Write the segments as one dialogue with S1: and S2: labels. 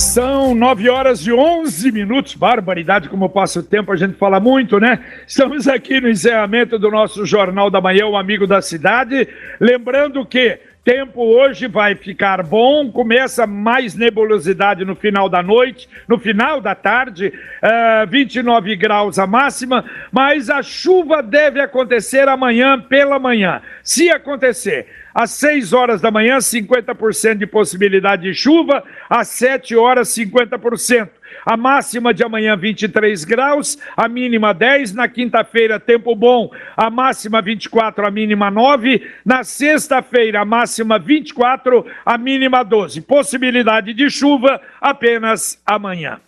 S1: São nove horas e onze minutos. Barbaridade, como passa o tempo, a gente fala muito, né? Estamos aqui no encerramento do nosso Jornal da Manhã, o Amigo da Cidade. Lembrando que Tempo hoje vai ficar bom, começa mais nebulosidade no final da noite, no final da tarde, uh, eh, 29 graus a máxima, mas a chuva deve acontecer amanhã pela manhã. Se acontecer, às 6 horas da manhã, 50% de possibilidade de chuva, às 7 horas, 50%. A máxima de amanhã 23 graus, a mínima 10. Na quinta-feira, tempo bom, a máxima 24, a mínima 9. Na sexta-feira, a máxima 24, a mínima 12. Possibilidade de chuva apenas amanhã.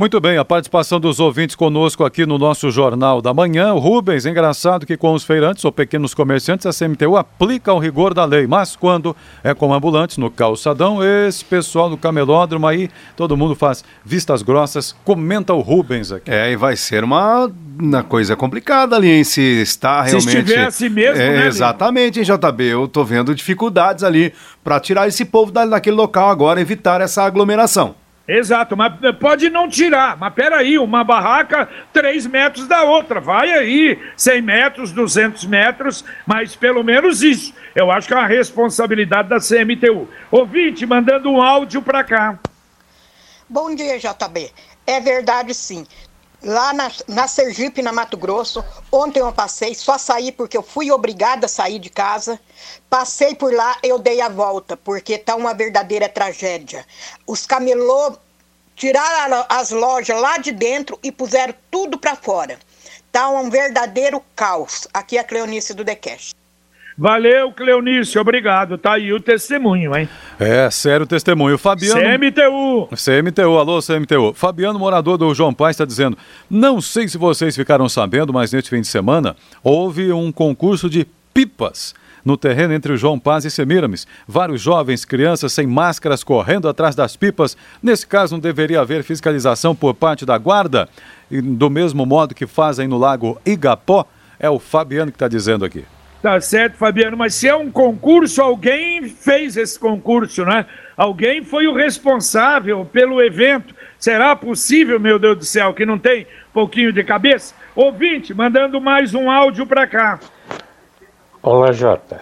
S2: Muito bem, a participação dos ouvintes conosco aqui no nosso Jornal da Manhã. O Rubens, engraçado que com os feirantes ou pequenos comerciantes, a CMTU aplica o rigor da lei, mas quando é com ambulantes no calçadão, esse pessoal do camelódromo aí, todo mundo faz vistas grossas, comenta o Rubens aqui.
S3: É, e vai ser uma, uma coisa complicada ali, hein, se está realmente... Se
S1: estivesse mesmo,
S3: é,
S1: né,
S3: Exatamente, hein, JB, eu tô vendo dificuldades ali para tirar esse povo daquele local agora, evitar essa aglomeração.
S1: Exato, mas pode não tirar. Mas peraí, uma barraca, 3 metros da outra. Vai aí, 100 metros, 200 metros, mas pelo menos isso. Eu acho que é uma responsabilidade da CMTU. Ouvinte, mandando um áudio para cá.
S4: Bom dia, JB. É verdade, sim. Lá na, na Sergipe, na Mato Grosso, ontem eu passei, só saí porque eu fui obrigada a sair de casa. Passei por lá, eu dei a volta, porque tá uma verdadeira tragédia. Os camelô tiraram as lojas lá de dentro e puseram tudo para fora. Tá um verdadeiro caos. Aqui é a Cleonice do Decast.
S1: Valeu, Cleonice, obrigado. Tá aí o testemunho, hein?
S2: É, sério testemunho. Fabiano.
S1: CMTU.
S2: CMTU, alô, CMTU. Fabiano, morador do João Paz, está dizendo: Não sei se vocês ficaram sabendo, mas neste fim de semana houve um concurso de pipas no terreno entre o João Paz e Semiramis. Vários jovens, crianças sem máscaras correndo atrás das pipas. Nesse caso, não deveria haver fiscalização por parte da guarda? E do mesmo modo que fazem no Lago Igapó? É o Fabiano que está dizendo aqui.
S1: Tá certo, Fabiano, mas se é um concurso, alguém fez esse concurso, né? Alguém foi o responsável pelo evento. Será possível, meu Deus do céu, que não tem pouquinho de cabeça? Ouvinte, mandando mais um áudio para cá.
S5: Olá, Jota.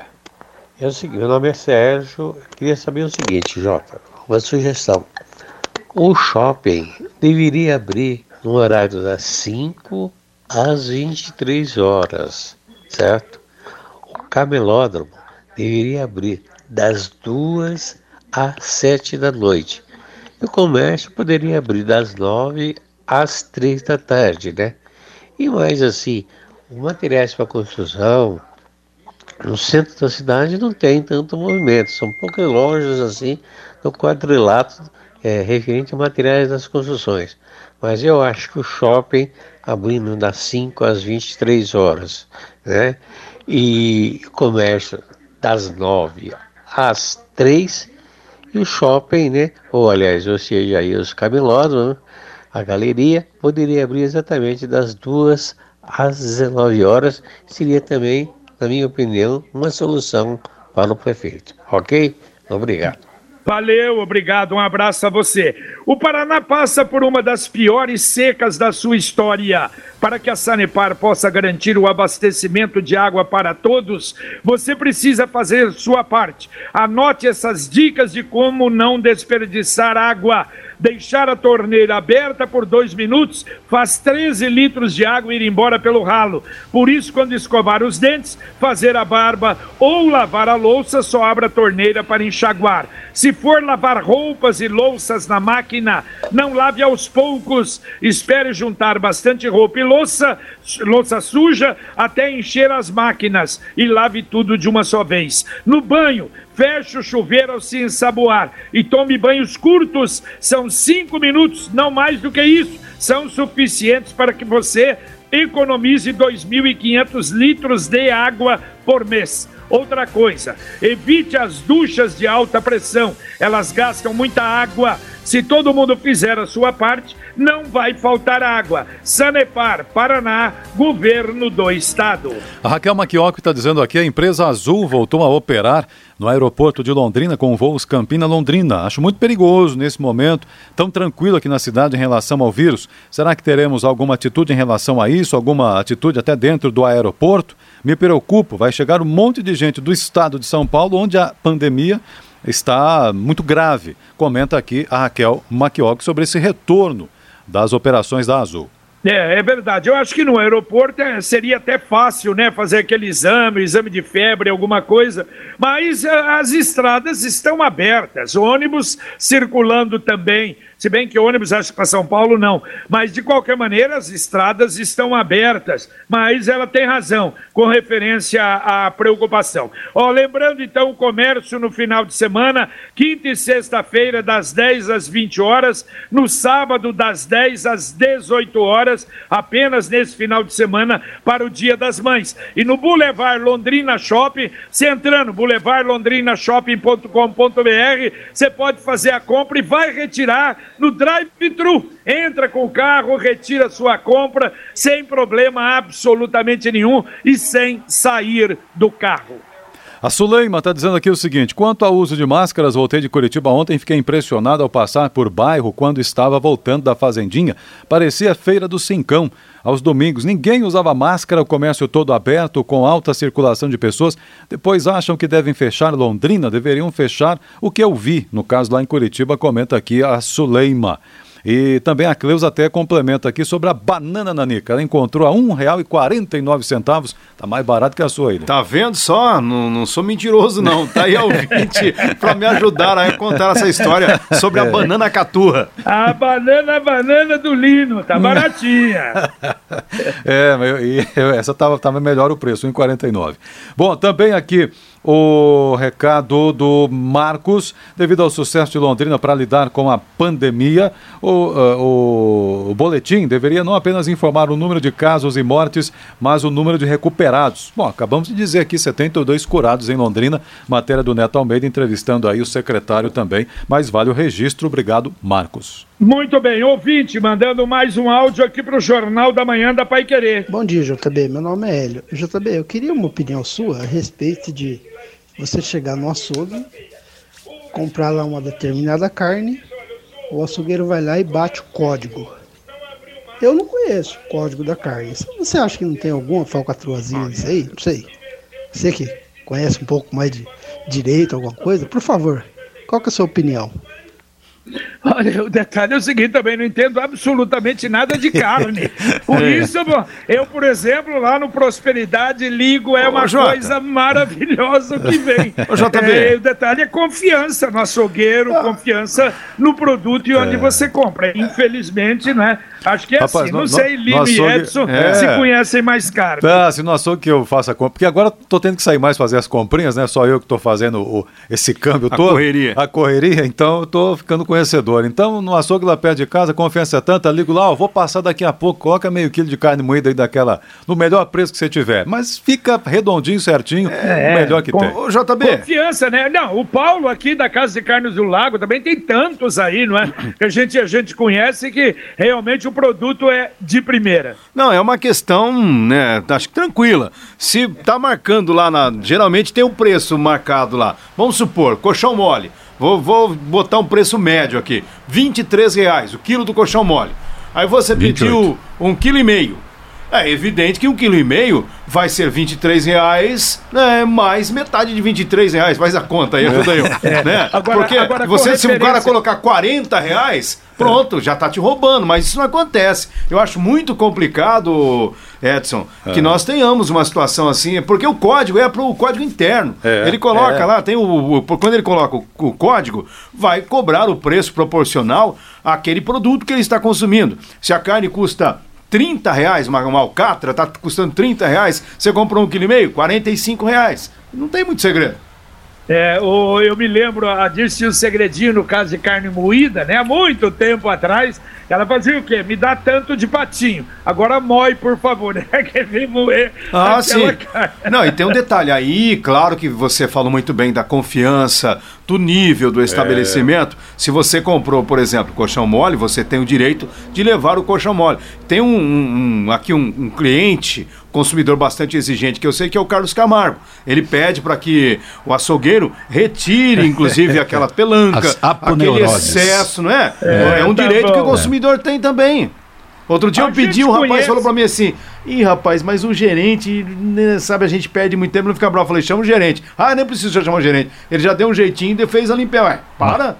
S5: É o seguinte, meu nome é Sérgio. Eu queria saber o seguinte, Jota, uma sugestão. O shopping deveria abrir no horário das 5 às 23 horas, certo? Camelódromo deveria abrir das duas às sete da noite. E o comércio poderia abrir das nove às três da tarde, né? E mais assim, os materiais para construção no centro da cidade não tem tanto movimento, são poucas lojas assim no quadrilato é, referente a materiais das construções. Mas eu acho que o shopping abrindo das 5 às 23 horas, né? E comércio das nove às três e o shopping, né? Ou aliás, ou seja, aí os camelódromos, né? a galeria poderia abrir exatamente das duas às 19 horas. Seria também, na minha opinião, uma solução para o prefeito. Ok? Obrigado.
S1: Valeu, obrigado, um abraço a você. O Paraná passa por uma das piores secas da sua história. Para que a Sanepar possa garantir o abastecimento de água para todos, você precisa fazer sua parte. Anote essas dicas de como não desperdiçar água deixar a torneira aberta por dois minutos faz 13 litros de água ir embora pelo ralo. Por isso, quando escovar os dentes, fazer a barba ou lavar a louça, só abra a torneira para enxaguar. Se for lavar roupas e louças na máquina, não lave aos poucos. Espere juntar bastante roupa e louça, louça suja até encher as máquinas e lave tudo de uma só vez. No banho, feche o chuveiro ao se ensaboar e tome banhos curtos. São cinco minutos, não mais do que isso. São suficientes para que você economize 2.500 litros de água por mês. Outra coisa, evite as duchas de alta pressão, elas gastam muita água. Se todo mundo fizer a sua parte, não vai faltar água. Sanepar, Paraná, governo do estado.
S2: A Raquel Maquioc está dizendo aqui: a empresa Azul voltou a operar no aeroporto de Londrina com voos Campina-Londrina. Acho muito perigoso nesse momento, tão tranquilo aqui na cidade em relação ao vírus. Será que teremos alguma atitude em relação a isso? Alguma atitude até dentro do aeroporto? Me preocupo, vai chegar um monte de gente do estado de São Paulo, onde a pandemia está muito grave. Comenta aqui a Raquel Maquioc sobre esse retorno das operações da Azul.
S1: É, é verdade. Eu acho que no aeroporto é, seria até fácil, né, fazer aquele exame, exame de febre, alguma coisa. Mas a, as estradas estão abertas, ônibus circulando também. Se bem que ônibus, acho que para São Paulo não. Mas, de qualquer maneira, as estradas estão abertas. Mas ela tem razão com referência à preocupação. Ó, lembrando, então, o comércio no final de semana, quinta e sexta-feira, das 10 às 20 horas. No sábado, das 10 às 18 horas. Apenas nesse final de semana para o Dia das Mães. E no Boulevard Londrina Shopping, você entrando, boulevardlondrinashopping.com.br, você pode fazer a compra e vai retirar no drive-thru. Entra com o carro, retira sua compra sem problema absolutamente nenhum e sem sair do carro.
S2: A Suleima está dizendo aqui o seguinte: quanto ao uso de máscaras, voltei de Curitiba ontem e fiquei impressionado ao passar por bairro quando estava voltando da Fazendinha. Parecia feira do Cincão. Aos domingos, ninguém usava máscara, o comércio todo aberto, com alta circulação de pessoas. Depois acham que devem fechar Londrina, deveriam fechar o que eu vi. No caso lá em Curitiba, comenta aqui a Suleima. E também a Cleusa até complementa aqui sobre a banana nanica. Ela encontrou a R$ 1,49. Tá mais barato que a sua aí. Né?
S3: Tá vendo só? Não, não sou mentiroso, não. Tá aí ouvinte para me ajudar a contar essa história sobre a é. banana caturra.
S1: A banana, a banana do Lino. Tá baratinha.
S2: é, e, essa tava, tava melhor o preço, R$ 1,49. Bom, também aqui o recado do Marcos, devido ao sucesso de Londrina para lidar com a pandemia, o, uh, o, boletim deveria não apenas informar o número de casos e mortes, mas o número de recuperados. Bom, acabamos de dizer aqui 72 curados em Londrina, matéria do Neto Almeida entrevistando aí o secretário também, mas vale o registro. Obrigado, Marcos.
S1: Muito bem, ouvinte, mandando mais um áudio aqui para o Jornal da Manhã da Pai Querer.
S6: Bom dia, JB. Meu nome é Hélio. JB, eu queria uma opinião sua a respeito de você chegar no açougue, comprar lá uma determinada carne, o açougueiro vai lá e bate o código. Eu não conheço o código da carne. Você acha que não tem alguma falcatruazinha nisso aí? Não sei. Você que conhece um pouco mais de direito, alguma coisa, por favor, qual que é a sua opinião?
S1: Olha, o detalhe é o seguinte, também não entendo absolutamente nada de carne. Por é. isso, eu, por exemplo, lá no Prosperidade Ligo é uma Ô, coisa maravilhosa que vem. Ô, JB. É, o detalhe é confiança no açougueiro, ah. confiança no produto e onde é. você compra. Infelizmente, né? Acho que é Rapaz, assim. No, não sei, Lino e Edson é. se conhecem mais carne.
S2: Tá, se não açougue que eu faça a compra. Porque agora tô tendo que sair mais fazer as comprinhas, né? Só eu que tô fazendo o, esse câmbio a todo. A
S3: correria.
S2: A correria, então eu tô ficando conhecedor. Então, no açougue lá perto de casa, confiança é tanta, ligo lá, ó, vou passar daqui a pouco, coloca meio quilo de carne moída aí daquela, no melhor preço que você tiver. Mas fica redondinho, certinho, é, o melhor que com, tem.
S1: O JB. Confiança, né? Não, o Paulo aqui da Casa de Carnes do Lago também tem tantos aí, não é? Que a gente, a gente conhece que realmente o produto é de primeira.
S3: Não, é uma questão, né, acho que tranquila. Se tá marcando lá na. Geralmente tem um preço marcado lá. Vamos supor, colchão mole. Vou, vou botar um preço médio aqui. 23 reais o quilo do colchão mole. Aí você 28. pediu um quilo e meio. É evidente que um quilo e meio vai ser 23 reais, né, mais metade de 23 reais. Faz a conta aí, ajuda eu. É. Né? Agora, Porque agora, você, se o cara colocar 40 reais, pronto, já tá te roubando. Mas isso não acontece. Eu acho muito complicado, Edson, é. que nós tenhamos uma situação assim, porque o código é para o código interno. É. Ele coloca é. lá, tem o, o, Quando ele coloca o, o código, vai cobrar o preço proporcional àquele produto que ele está consumindo. Se a carne custa 30 reais, uma, uma alcatra tá custando 30 reais, você comprou um quilo e meio, 45 reais. Não tem muito segredo.
S1: É, o, eu me lembro, a um segredinho no caso de carne moída, né? Há muito tempo atrás, ela fazia o quê? Me dá tanto de patinho. Agora moe, por favor, né? Quer ver moer
S3: Ah, sim. Carne. Não, e tem um detalhe aí, claro que você falou muito bem da confiança, do nível do estabelecimento. É. Se você comprou, por exemplo, colchão mole, você tem o direito de levar o colchão mole. Tem um, um aqui um, um cliente, consumidor bastante exigente que eu sei que é o Carlos Camargo. Ele pede para que o açougueiro retire, inclusive, aquela pelanca, aquele excesso, não é? É, é um tá direito bom, que o consumidor tem também. Outro dia a eu pedi, o um rapaz falou pra mim assim: Ih, rapaz, mas o gerente, né, sabe, a gente perde muito tempo, não fica bravo. Eu falei: chama o gerente. Ah, nem preciso chamar o gerente. Ele já deu um jeitinho e fez a limpeza. Ué, para.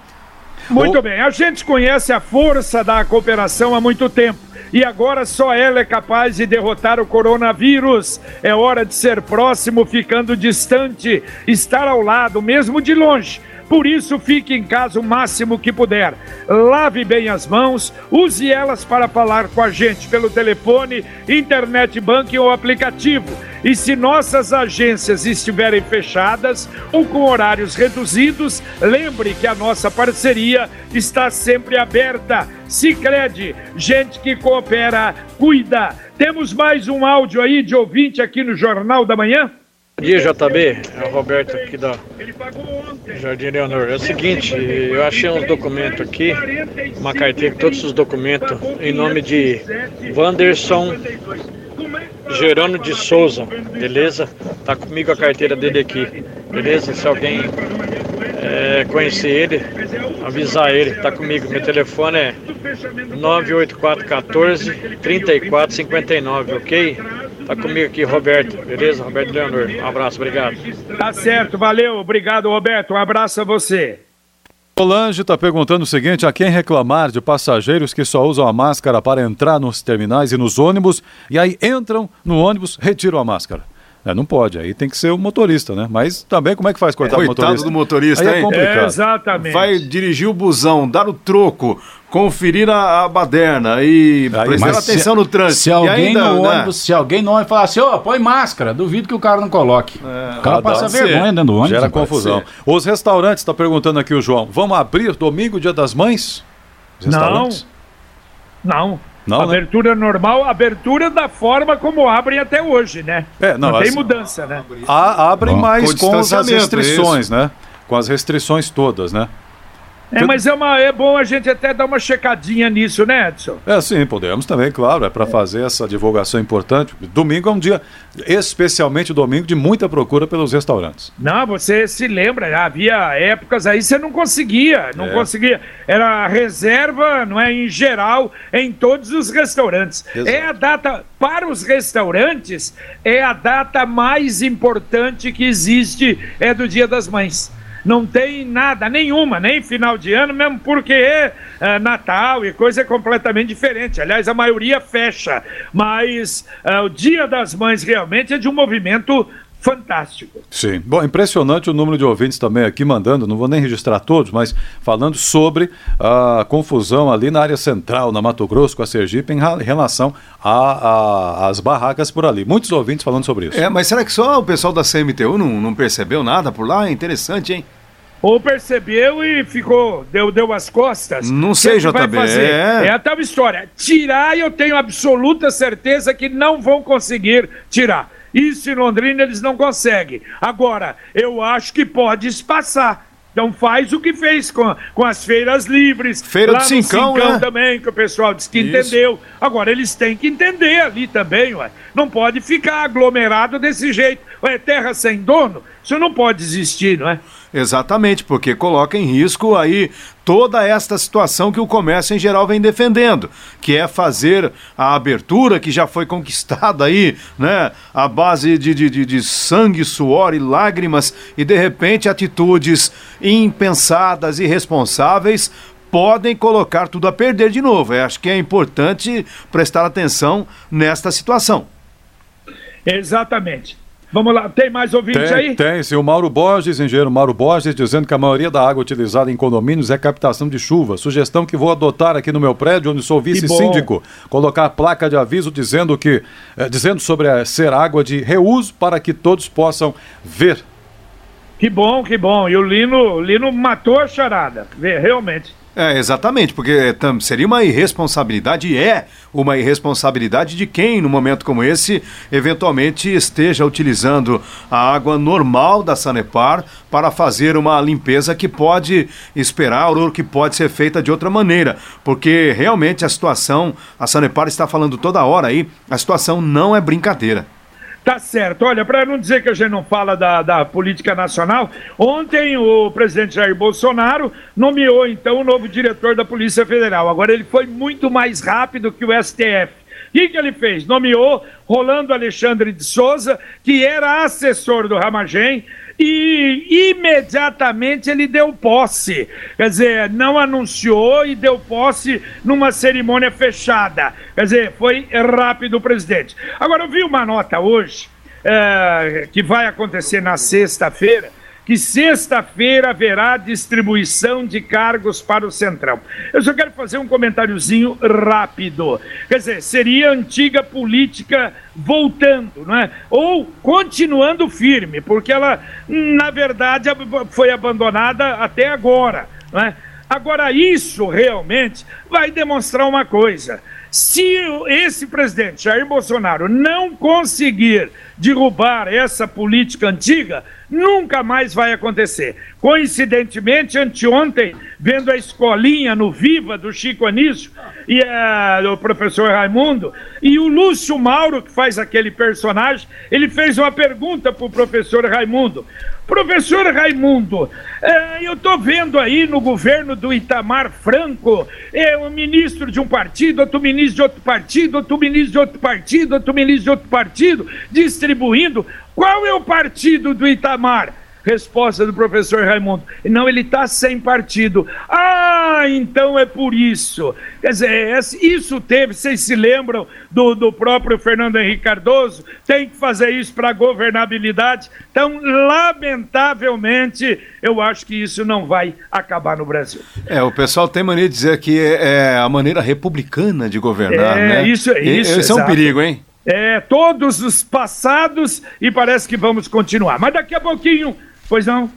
S1: Muito bem, a gente conhece a força da cooperação há muito tempo e agora só ela é capaz de derrotar o coronavírus. É hora de ser próximo, ficando distante, estar ao lado, mesmo de longe. Por isso, fique em casa o máximo que puder. Lave bem as mãos, use elas para falar com a gente pelo telefone, internet banking ou aplicativo. E se nossas agências estiverem fechadas ou com horários reduzidos, lembre que a nossa parceria está sempre aberta. Se crede, gente que coopera, cuida. Temos mais um áudio aí de ouvinte aqui no Jornal da Manhã?
S7: Bom dia, JB. É o Roberto aqui da Jardim Leonor. É o seguinte, eu achei uns documentos aqui, uma carteira com todos os documentos, em nome de Wanderson Gerônimo de Souza, beleza? Tá comigo a carteira dele aqui, beleza? Se alguém é, conhecer ele, avisar ele, tá comigo. Meu telefone é 98414 3459, ok? Tá comigo aqui, Roberto, beleza? Roberto Leonor. Um abraço, obrigado.
S1: Tá certo, valeu, obrigado, Roberto. Um abraço a você.
S2: Solange está perguntando o seguinte: a quem reclamar de passageiros que só usam a máscara para entrar nos terminais e nos ônibus e aí entram no ônibus, retiram a máscara? É, não pode, aí tem que ser o motorista, né? Mas também como é que faz coitado,
S3: é,
S2: do motorista?
S3: do motorista,
S2: aí é complicado.
S1: É, exatamente.
S3: Vai dirigir o busão, dar o troco, conferir a, a baderna e aí, prestar atenção se, no trânsito.
S8: Se alguém ainda, no né? ônibus, se alguém não vai falar assim, ó, oh, põe máscara, duvido que o cara não coloque. É, o cara passa vergonha dentro do ônibus.
S2: Gera confusão. Os restaurantes, está perguntando aqui o João, vão abrir domingo, dia das mães?
S1: Não. Não. Não, né? abertura né? normal, abertura da forma como abrem até hoje, né? É, não, não tem assim, mudança, né?
S2: Abrem mais com, com as restrições, né? Com as restrições todas, né?
S1: É, mas é, uma, é bom a gente até dar uma checadinha nisso, né, Edson?
S2: É, sim, podemos também, claro. É para fazer essa divulgação importante. Domingo é um dia, especialmente domingo, de muita procura pelos restaurantes.
S1: Não, você se lembra, havia épocas aí você não conseguia, não é. conseguia. Era reserva, não é, em geral, em todos os restaurantes. Exato. É a data, para os restaurantes, é a data mais importante que existe, é do Dia das Mães não tem nada, nenhuma, nem final de ano, mesmo porque é, Natal e coisa é completamente diferente. Aliás, a maioria fecha, mas é, o Dia das Mães realmente é de um movimento fantástico.
S2: Sim. Bom, impressionante o número de ouvintes também aqui mandando, não vou nem registrar todos, mas falando sobre a confusão ali na área central, na Mato Grosso, com a Sergipe, em relação às barracas por ali. Muitos ouvintes falando sobre isso.
S3: É, mas será que só o pessoal da CMTU não, não percebeu nada por lá? É interessante, hein?
S1: Ou percebeu e ficou, deu, deu as costas.
S3: Não sei, que JB.
S1: É... é a tal história. Tirar, eu tenho absoluta certeza que não vão conseguir tirar. Isso em Londrina eles não conseguem. Agora, eu acho que pode espaçar. Então faz o que fez com, com as feiras livres.
S3: Feira lá do Cincão, Cincão
S1: né? também, que o pessoal disse que Isso. entendeu. Agora, eles têm que entender ali também, ué. Não pode ficar aglomerado desse jeito. Ué, terra sem dono, isso não pode existir, não é?
S3: Exatamente, porque coloca em risco aí toda esta situação que o comércio em geral vem defendendo, que é fazer a abertura que já foi conquistada aí, né, a base de, de, de sangue, suor e lágrimas, e de repente atitudes impensadas e irresponsáveis podem colocar tudo a perder de novo. Eu acho que é importante prestar atenção nesta situação.
S1: Exatamente. Vamos lá, tem mais ouvintes
S2: tem,
S1: aí?
S2: Tem, sim. O Mauro Borges, engenheiro Mauro Borges, dizendo que a maioria da água utilizada em condomínios é captação de chuva. Sugestão que vou adotar aqui no meu prédio, onde sou vice-síndico. Colocar placa de aviso dizendo que eh, dizendo sobre eh, ser água de reuso para que todos possam ver
S1: Que bom, que bom. E o Lino, Lino matou a charada, realmente.
S3: É, exatamente, porque seria uma irresponsabilidade, e é uma irresponsabilidade de quem, num momento como esse, eventualmente esteja utilizando a água normal da Sanepar para fazer uma limpeza que pode esperar ou que pode ser feita de outra maneira, porque realmente a situação, a Sanepar está falando toda hora aí, a situação não é brincadeira.
S1: Tá certo. Olha, para não dizer que a gente não fala da, da política nacional, ontem o presidente Jair Bolsonaro nomeou então o novo diretor da Polícia Federal. Agora ele foi muito mais rápido que o STF. O que, que ele fez? Nomeou Rolando Alexandre de Souza, que era assessor do Ramagem, e imediatamente ele deu posse. Quer dizer, não anunciou e deu posse numa cerimônia fechada. Quer dizer, foi rápido o presidente. Agora, eu vi uma nota hoje, é, que vai acontecer na sexta-feira, que sexta-feira haverá distribuição de cargos para o Centrão. Eu só quero fazer um comentáriozinho rápido. Quer dizer, seria a antiga política voltando, não é? Ou continuando firme, porque ela, na verdade, foi abandonada até agora, não é? Agora, isso realmente vai demonstrar uma coisa. Se esse presidente, Jair Bolsonaro, não conseguir derrubar essa política antiga, nunca mais vai acontecer. Coincidentemente, anteontem, vendo a escolinha no Viva do Chico Anísio e uh, o professor Raimundo, e o Lúcio Mauro, que faz aquele personagem, ele fez uma pergunta para o professor Raimundo. Professor Raimundo, uh, eu estou vendo aí no governo do Itamar Franco, é um ministro de um partido, outro ministro de outro partido, outro ministro de outro partido, outro ministro de outro partido, distribuindo. Qual é o partido do Itamar? Resposta do professor Raimundo: não, ele está sem partido. Ah, então é por isso. Quer dizer, é, isso teve, vocês se lembram do, do próprio Fernando Henrique Cardoso? Tem que fazer isso para a governabilidade. Então, lamentavelmente, eu acho que isso não vai acabar no Brasil.
S3: É, o pessoal tem mania de dizer que é, é a maneira republicana de governar, é,
S1: né? Isso, é isso.
S3: Esse é um perigo, hein?
S1: É, todos os passados e parece que vamos continuar. Mas daqui a pouquinho Pois não?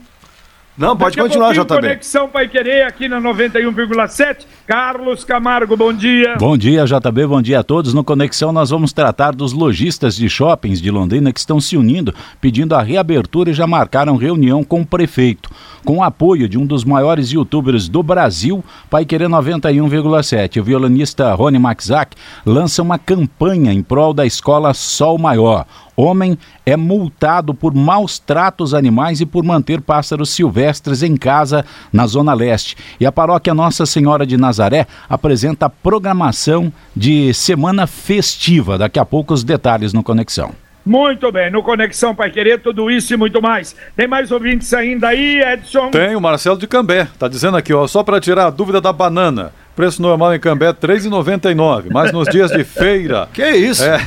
S3: Não, pode Daqui continuar, JB.
S1: Conexão Pai Querer aqui na 91,7. Carlos Camargo, bom dia.
S8: Bom dia, JB, bom dia a todos. No Conexão nós vamos tratar dos lojistas de shoppings de Londrina que estão se unindo, pedindo a reabertura e já marcaram reunião com o prefeito. Com o apoio de um dos maiores youtubers do Brasil, Pai Querer 91,7. O violonista Rony Maxac lança uma campanha em prol da escola Sol Maior. Homem é multado por maus tratos animais e por manter pássaros silvestres em casa na Zona Leste. E a paróquia Nossa Senhora de Nazaré apresenta a programação de semana festiva. Daqui a pouco os detalhes no Conexão.
S1: Muito bem, no Conexão Pai Querer, tudo isso e muito mais. Tem mais ouvintes ainda aí, Edson?
S2: Tem, o Marcelo de Cambé. Tá dizendo aqui, ó, só para tirar a dúvida da banana. Preço normal em Cambé R$ 3,99, mas nos dias de feira.
S3: Que isso? É.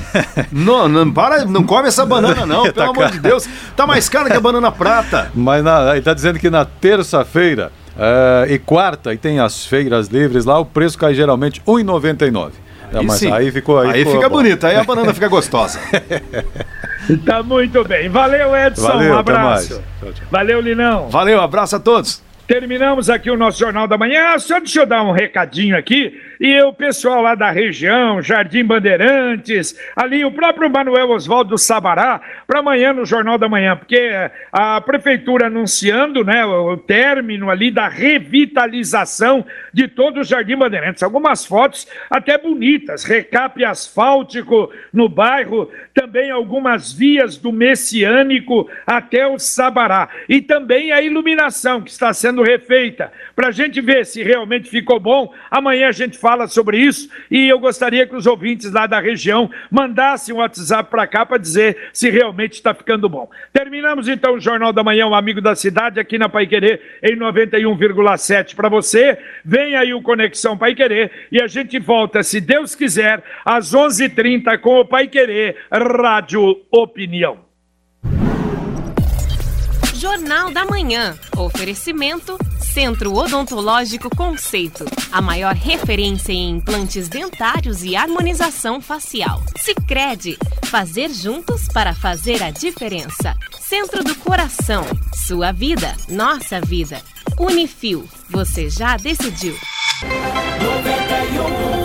S3: Não, não, para, não come essa banana, não, tá pelo amor de Deus. Tá mais cara que a banana prata.
S2: Mas na, ele tá dizendo que na terça-feira uh, e quarta, e tem as feiras livres lá, o preço cai geralmente R$ 1,99.
S3: É, mas sim. aí ficou aí. Aí ficou fica bom. bonito, aí a banana fica gostosa.
S1: tá muito bem. Valeu, Edson. Valeu, um abraço. Valeu, Linão.
S3: Valeu, abraço a todos.
S1: Terminamos aqui o nosso Jornal da Manhã. Só deixa eu dar um recadinho aqui. E o pessoal lá da região, Jardim Bandeirantes, ali o próprio Manuel Oswaldo Sabará, para amanhã no Jornal da Manhã, porque a prefeitura anunciando né, o término ali da revitalização de todo o Jardim Bandeirantes. Algumas fotos até bonitas, recape asfáltico no bairro, também algumas vias do Messiânico até o Sabará. E também a iluminação que está sendo refeita, para a gente ver se realmente ficou bom. Amanhã a gente fala sobre isso e eu gostaria que os ouvintes lá da região mandassem um WhatsApp para cá para dizer se realmente está ficando bom. Terminamos então o Jornal da Manhã, o um amigo da cidade, aqui na Pai Querer, em 91,7 para você. Vem aí o Conexão Pai Querer e a gente volta, se Deus quiser, às 11:30 h 30 com o Pai Querer Rádio Opinião.
S9: Jornal da Manhã. Oferecimento Centro Odontológico Conceito. A maior referência em implantes dentários e harmonização facial. Sicredi Fazer juntos para fazer a diferença. Centro do Coração. Sua vida, nossa vida. Unifil. Você já decidiu.
S10: 91,7